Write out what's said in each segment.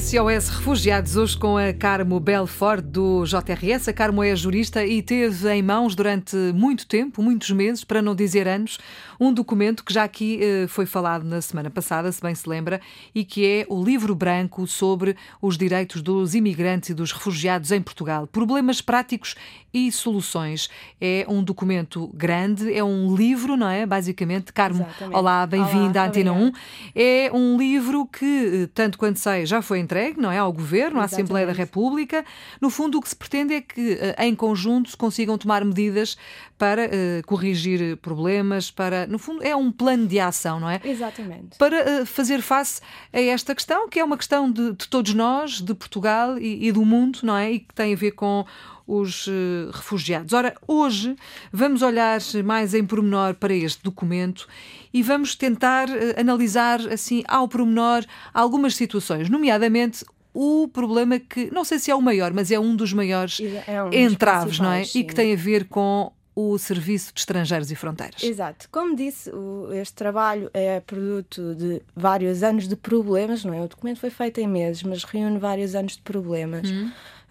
SOS Refugiados, hoje com a Carmo Belfort do JRS. A Carmo é jurista e teve em mãos durante muito tempo, muitos meses, para não dizer anos, um documento que já aqui eh, foi falado na semana passada, se bem se lembra, e que é o livro branco sobre os direitos dos imigrantes e dos refugiados em Portugal. Problemas práticos e soluções. É um documento grande, é um livro, não é? Basicamente. Carmo, Exatamente. olá, bem-vinda à Antena 1. obrigada. É um livro que, eh, tanto quanto sei, já foi entregue, não é? Ao Governo, à Assembleia da. República. No fundo, o que se pretende é que, eh, em conjunto, se consigam tomar medidas para eh, corrigir problemas, para. No fundo, é um plano de ação, não é? Exatamente. Para eh, fazer face a esta questão, que é uma questão de, de todos nós, de Portugal e, e do mundo, não é? E que tem a ver com os eh, refugiados. Ora, hoje vamos olhar mais em pormenor para este documento e vamos tentar eh, analisar, assim, ao pormenor, algumas situações, nomeadamente o problema que, não sei se é o maior, mas é um dos maiores É um dos entraves, não é? principais, E que sim. tem a ver com o Serviço de Estrangeiros e Fronteiras. Exato. Como disse, este trabalho é produto de vários anos de problemas, não é? O documento foi feito em meses, mas reúne vários anos de problemas.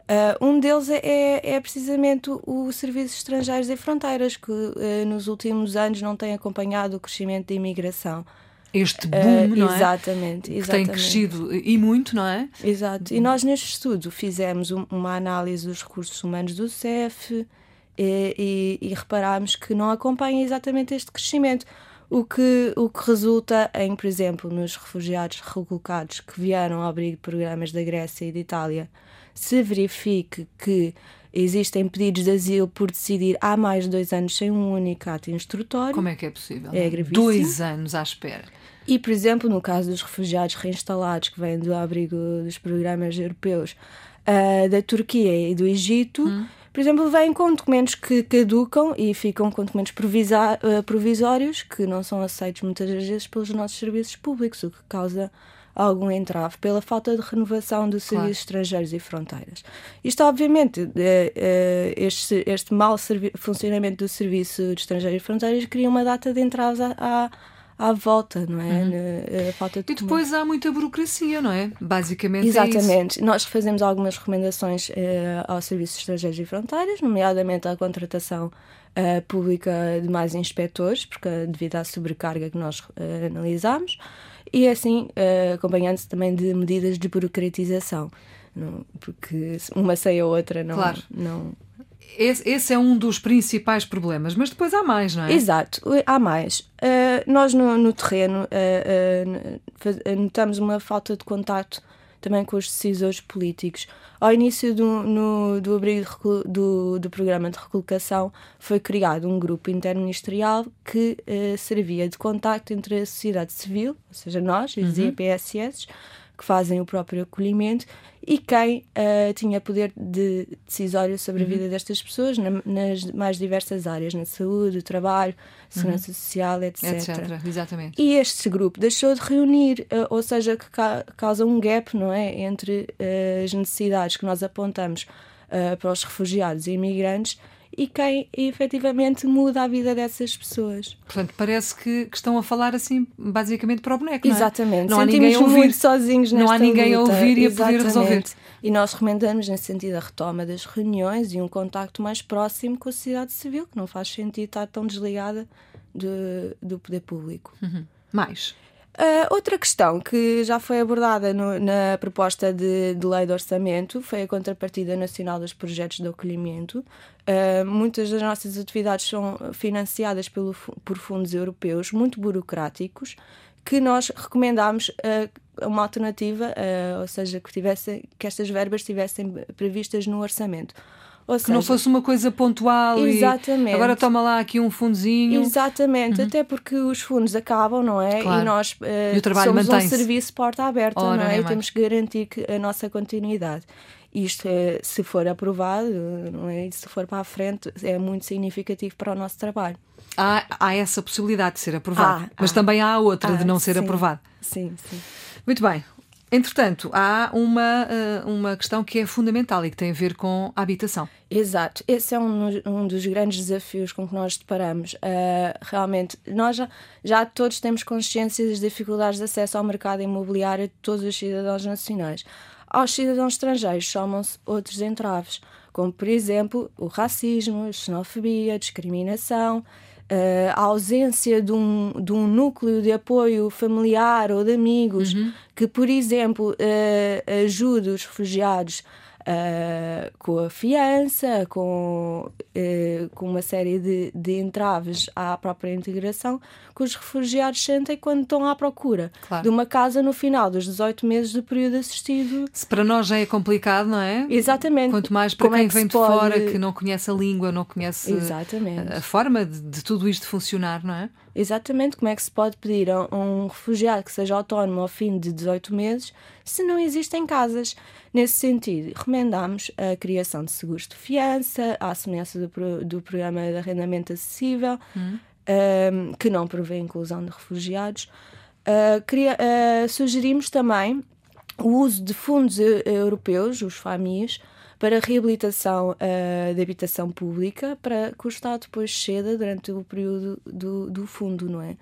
Ah, um deles é, é- é precisamente o- o Serviço de Estrangeiros e Fronteiras, que eh, nos últimos anos não tem acompanhado o crescimento da imigração. Este Ah, boom, não é? exatamente, Que tem exatamente. crescido e muito, não é? Exato. E nós neste estudo fizemos um- uma análise dos recursos humanos do CEF e, e, e reparámos que não acompanha exatamente este crescimento. O que, o que resulta em, por exemplo, nos refugiados recolocados que vieram ao abrigo de programas da Grécia e da Itália, se verifique que existem pedidos de asilo por decidir há mais de dois anos sem um único ato instrutório. Como é que é possível? É não gravíssimo. Dois anos à espera. E, por exemplo, no caso dos refugiados reinstalados que vêm do abrigo dos programas europeus ah, da Turquia e do Egito, por exemplo, vêm com documentos que caducam e ficam com documentos ah, provisórios que não são aceitos muitas das vezes pelos nossos serviços públicos, o que causa algum entrave pela falta de renovação dos Claro. serviços estrangeiros e fronteiras. Isto, obviamente, eh, eh, este, este mau funcionamento do Serviço de Estrangeiros e Fronteiras cria uma data de entraves à, à, à volta, não é? Na- a falta de E depois há muita burocracia, não é? Basicamente é isso. Exatamente. Nós fazemos algumas recomendações eh, ao Serviço de Estrangeiros e Fronteiras, nomeadamente a contratação eh, pública de mais inspectores, porque eh, devido à sobrecarga que nós eh, analisámos, e assim eh, acompanhando-se também de medidas de burocratização. Não- porque uma sem a outra não. Claro. não... Esse, esse é um dos principais problemas, mas depois há mais, não é? Exato, há mais. Uh, nós no, no terreno uh, uh, notamos uma falta de contato também com os decisores políticos. Ao início do, no- do abrigo de do, do programa de recolocação foi criado um grupo interministerial que servia de contacto entre a sociedade civil, ou seja, nós, os IPSS, que fazem o próprio acolhimento, e quem uh, tinha poder de decisório sobre a vida destas pessoas na- nas mais diversas áreas, na saúde, trabalho, segurança social, etc. Etc. Exatamente. E este grupo deixou de reunir, eh, ou seja, que ca- causa um gap não é, entre eh, as necessidades que nós apontamos para os refugiados e imigrantes e quem efetivamente muda a vida dessas pessoas. Portanto, parece que, que estão a falar assim, basicamente para o boneco, não é? Exatamente. Não há Sentimos ninguém a ouvir. muito sozinhos Não há ninguém a luta. ouvir e a poder Exatamente. resolver. E nós recomendamos, nesse sentido, a retoma das reuniões e um contacto mais próximo com a sociedade civil, que não faz sentido estar tão desligada de- do poder público. Mais. Uh, outra questão que já foi abordada no- na proposta de, de lei de orçamento foi a contrapartida nacional dos projetos de acolhimento. Uh, muitas das nossas atividades são financiadas pelo por fundos europeus, muito burocráticos, que nós recomendámos uh, uma alternativa, uh, ou seja, que, tivesse, que estas verbas estivessem previstas no orçamento. Ou Que não fosse uma coisa pontual Exatamente. e agora toma lá aqui um fundozinho. Exatamente, até porque os fundos acabam, não é? Uhum. Claro. E nós eh, E o trabalho somos um serviço porta aberta, Ora, não é? E temos que garantir que a nossa continuidade. Isto, eh, se for aprovado, não é? E se for para a frente, é muito significativo para o nosso trabalho. Há, há essa possibilidade de ser aprovado, Há, mas há. também há a outra de não ser sim. aprovado. Sim, sim. Muito bem. Entretanto, há uma, eh, uma questão que é fundamental e que tem a ver com a habitação. Exato, esse é um, um dos grandes desafios com que nós deparamos. Uh, realmente, nós já, já todos temos consciência das dificuldades de acesso ao mercado imobiliário de todos os cidadãos nacionais. Aos cidadãos estrangeiros somam-se outros entraves, como, por exemplo, o racismo, a xenofobia, a discriminação, Uh, a ausência de um, de um núcleo de apoio familiar ou de amigos uhum. que, por exemplo, uh, ajude os refugiados uh, com a fiança, com, uh, com uma série de, de entraves à própria integração que os refugiados sentem quando estão à procura claro. de uma casa no final dos 18 meses do período assistido. Se para nós já é complicado, não é? Exatamente. Quanto mais para Como é quem é que vem de pode... fora, que não conhece a língua, não conhece Exatamente. a forma de, de tudo isto funcionar, não é? Exatamente, como é que se pode pedir a um refugiado que seja autónomo ao fim de 18 meses se não existem casas? Nesse sentido, recomendamos a criação de seguros de fiança, à semelhança do, do programa de arrendamento acessível, hum. um, que não prevê a inclusão de refugiados. Uh, queria, uh, sugerimos também o uso de fundos europeus, os FAMIs, para reabilitação uh, de habitação pública, para que o Estado depois ceda durante o período do, do fundo, não é?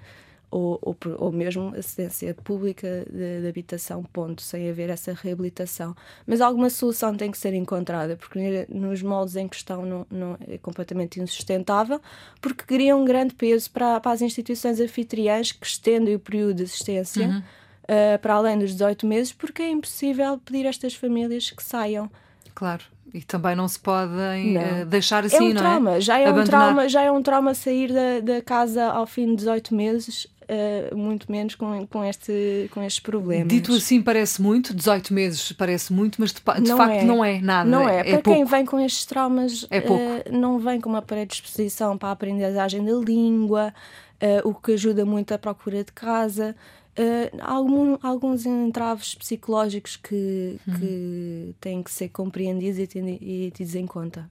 ou, ou, ou mesmo assistência pública de, de, habitação, ponto, sem haver essa reabilitação. Mas alguma solução tem que ser encontrada, porque nos moldes em questão não, não é completamente insustentável, porque cria um grande peso para, para as instituições anfitriãs que estendem o período de assistência uhum. uh, para além dos 18 meses, porque é impossível pedir a estas famílias que saiam. Claro. E também não se podem uh, deixar assim, é um não trauma. é? Já é Abandonar. um trauma, já é um trauma sair da, da casa ao fim de 18 meses Uh, muito menos com, com, este, com estes problemas. Dito assim parece muito, 18 meses parece muito, mas de, de não facto é. não é nada. Não é. é para pouco. quem vem com estes traumas, é pouco. Uh, não vem com uma predisposição para a aprendizagem da língua, uh, o que ajuda muito a procura de casa. Algum, alguns entraves psicológicos que, uhum. que têm que ser compreendidos e tidos em conta.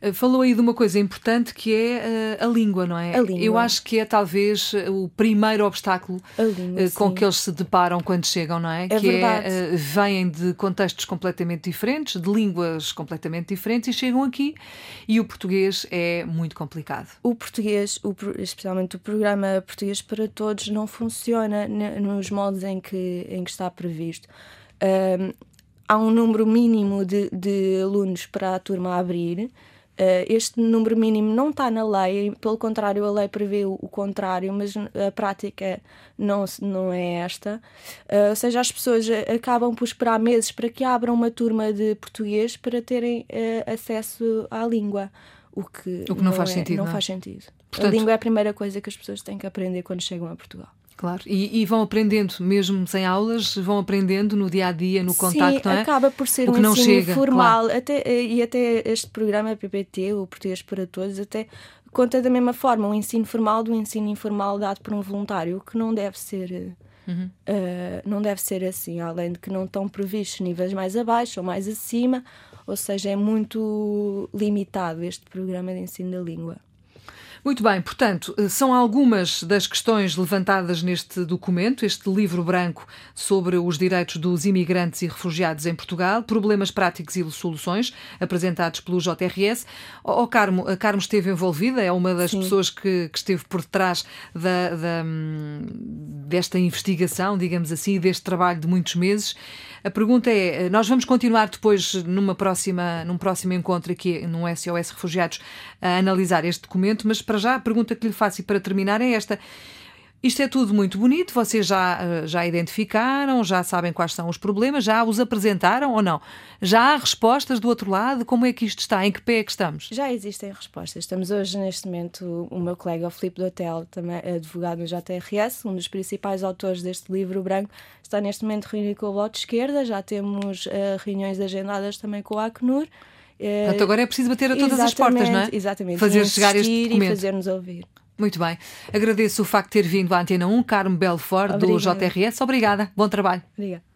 Eh, falou aí de uma coisa importante que é uh, a língua, não é? A língua. Eu acho que é talvez o primeiro obstáculo língua, com que eles se deparam quando chegam, não é? é que verdade. é vêm de contextos completamente diferentes, de línguas completamente diferentes e chegam aqui e o português é muito complicado. O português, o, especialmente o programa Português para Todos, não funciona nos modos em que, em que está previsto. há um número mínimo de, de alunos para a turma abrir. Uh, este número mínimo não está na lei, pelo contrário, a lei prevê o, contrário, mas a prática não, não é esta. Uh, ou seja, as pessoas acabam por esperar meses para que abram uma turma de português para terem acesso à língua. O que, o que não, não, faz é, sentido. Não, não, faz sentido. Portanto, a língua é a primeira coisa que as pessoas têm que aprender quando chegam a Portugal. Claro, e, e, vão aprendendo, mesmo sem aulas, vão aprendendo no dia a dia, no contacto, Sim, é? acaba por ser o um que não ensino chega, formal. Claro. Até, e até este programa PPT, o Português para Todos, até conta da mesma forma um ensino formal do ensino informal dado por um voluntário, que não deve ser. Uhum. Uh, não deve ser assim, além de que não estão previstos níveis mais abaixo ou mais acima, ou seja, é muito limitado este programa de ensino da língua. Muito bem, portanto, eh, são algumas das questões levantadas neste documento, este livro branco sobre os direitos dos imigrantes e refugiados em Portugal, problemas práticos e soluções, apresentados pelo JRS. O Carmo, a Carmo esteve envolvida, é uma das Sim. pessoas que, que, esteve por detrás da, da, hum, desta investigação, digamos assim, deste trabalho de muitos meses. A pergunta é: nós vamos continuar depois, numa próxima, num próximo encontro aqui no SOS Refugiados, a analisar este documento, mas para já a pergunta que lhe faço e para terminar é esta. Isto é tudo muito bonito, vocês já, eh, já identificaram, já sabem quais são os problemas, já os apresentaram ou não? Já há respostas do outro lado? Como é que isto está? Em que pé é que estamos? Já existem respostas. Estamos hoje, neste momento, o meu colega o Filipe do Hotel, também advogado no JRS, um dos principais autores deste livro branco, está neste momento reunido com o Bloco de Esquerda, já temos uh, reuniões agendadas também com o Acnur. Uh, Portanto, agora é preciso bater a todas as portas, não é? Exatamente. Fazer chegar este documento. E fazer-nos ouvir. Muito bem. Agradeço o facto de ter vindo à Antena 1, Carmo Belfort, do JRS. Obrigada. Bom trabalho. Obrigada.